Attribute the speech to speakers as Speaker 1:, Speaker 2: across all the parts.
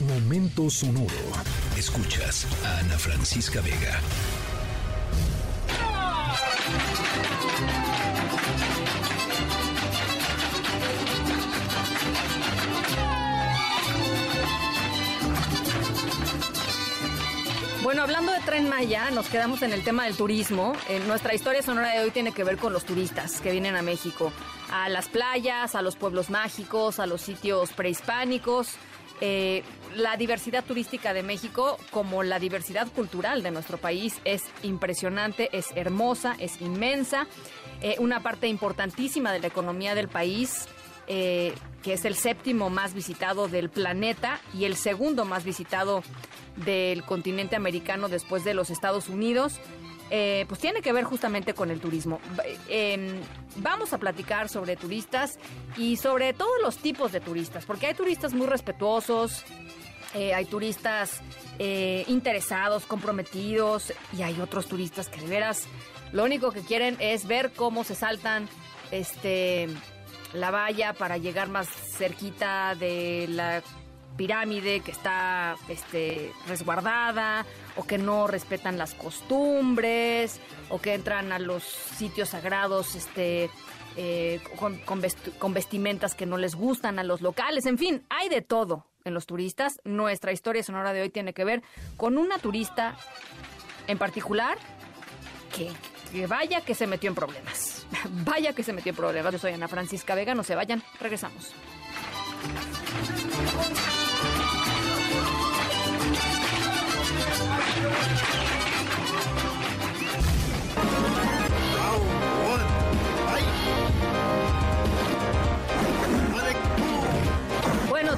Speaker 1: Momento sonoro. Escuchas a Ana Francisca Vega.
Speaker 2: Bueno, hablando de Tren Maya, nos quedamos en el tema del turismo. Eh, nuestra historia sonora de hoy tiene que ver con los turistas que vienen a México, a las playas, a los pueblos mágicos, a los sitios prehispánicos. Eh, la diversidad turística de México, como la diversidad cultural de nuestro país, es impresionante, es hermosa, es inmensa. Eh, una parte importantísima de la economía del país, eh, que es el séptimo más visitado del planeta y el segundo más visitado del continente americano después de los Estados Unidos. Eh, pues tiene que ver justamente con el turismo. Eh, vamos a platicar sobre turistas y sobre todos los tipos de turistas, porque hay turistas muy respetuosos, eh, hay turistas interesados, comprometidos y hay otros turistas que de veras lo único que quieren es ver cómo se saltan este la valla para llegar más cerquita de la pirámide que está este, resguardada o que no respetan las costumbres o que entran a los sitios sagrados este, eh, con, vestimentas que no les gustan a los locales. En fin, hay de todo en los turistas. Nuestra historia sonora de hoy tiene que ver con una turista en particular que, que vaya que se metió en problemas. vaya que se metió en problemas. Yo soy Ana Francisca Vega, no se vayan, regresamos.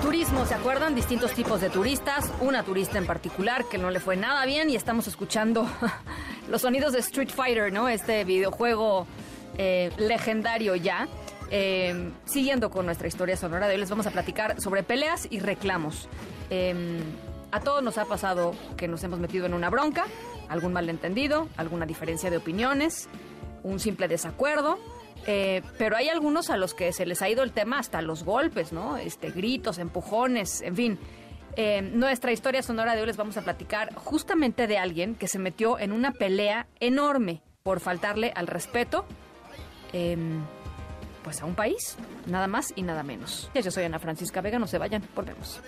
Speaker 2: Turismo, ¿se acuerdan? Distintos tipos de turistas, una turista en particular que no le fue nada bien y estamos escuchando los sonidos de Street Fighter, ¿no? Este videojuego eh, legendario ya. Eh, siguiendo con nuestra historia sonora de hoy, les vamos a platicar sobre peleas y reclamos. Em, a todos nos ha pasado que nos hemos metido en una bronca, algún malentendido, alguna diferencia de opiniones, un simple desacuerdo. Eh, pero hay algunos a los que se les ha ido el tema hasta los golpes, ¿no? Este, gritos, empujones, en fin. Eh, nuestra historia sonora de hoy les vamos a platicar justamente de alguien que se metió en una pelea enorme por faltarle al respeto, em, pues a un país, nada más y nada menos. Yo soy Ana Francisca Vega, no se vayan, volvemos.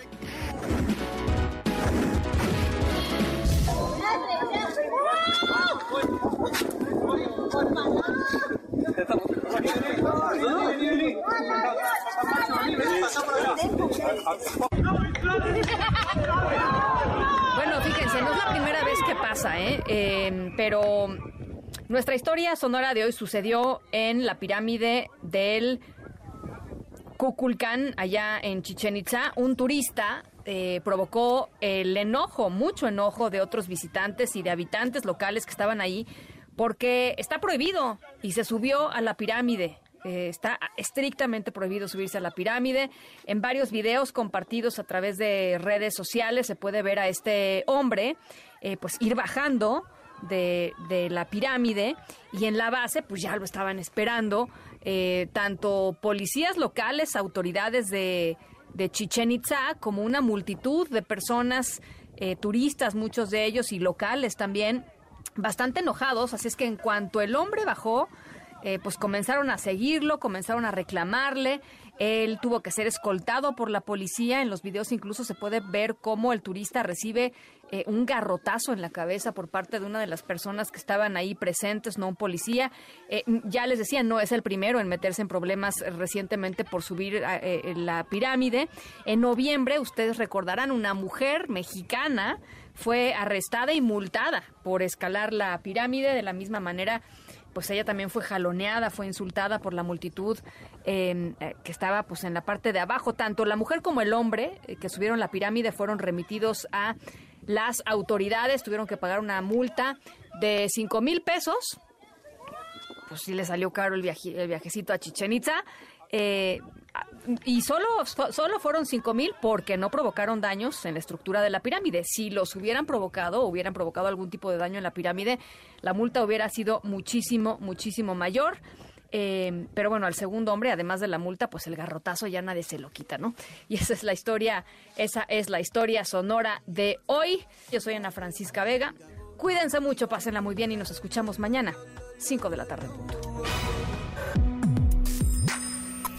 Speaker 2: Bueno, fíjense, no es la primera vez que pasa, ¿eh? eh pero nuestra historia sonora de hoy sucedió en la pirámide del Kukulcán, allá en Chichen Itza. Un turista eh, provocó el enojo, mucho enojo de otros visitantes y de habitantes locales que estaban ahí, porque está prohibido y se subió a la pirámide. Eh, está estrictamente prohibido subirse a la pirámide. En varios videos compartidos a través de redes sociales se puede ver a este hombre eh, pues ir bajando de, de, la pirámide y en la base pues ya lo estaban esperando tanto policías locales, autoridades de, de Chichen Itza como una multitud de personas, eh, turistas, muchos de ellos y locales también, bastante enojados. Así es que en cuanto el hombre bajó, eh, pues comenzaron a seguirlo, comenzaron a reclamarle. Él tuvo que ser escoltado por la policía. En los videos incluso se puede ver cómo el turista recibe eh, un garrotazo en la cabeza por parte de una de las personas que estaban ahí presentes, no un policía. Eh, ya les decía, no es el primero en meterse en problemas recientemente por subir la pirámide. En noviembre, ustedes recordarán, una mujer mexicana fue arrestada y multada por escalar la pirámide de la misma manera pues ella también fue jaloneada, fue insultada por la multitud em, eh, que estaba pues en la parte de abajo. Tanto la mujer como el hombre eh, que subieron la pirámide fueron remitidos a las autoridades, tuvieron que pagar una multa de 5 mil pesos. Pues sí le salió caro el, viajecito a Chichen Itza. Eh, y solo, solo fueron 5 mil porque no provocaron daños en la estructura de la pirámide. Si los hubieran provocado, hubieran provocado algún tipo de daño en la pirámide, la multa hubiera sido muchísimo, muchísimo mayor. Eh, pero bueno, al segundo hombre, además de la multa, pues el garrotazo ya nadie se lo quita, ¿no? Y esa es la historia, esa es la historia sonora de hoy. Yo soy Ana Francisca Vega. Cuídense mucho, pásenla muy bien y nos escuchamos mañana, 5 de la tarde.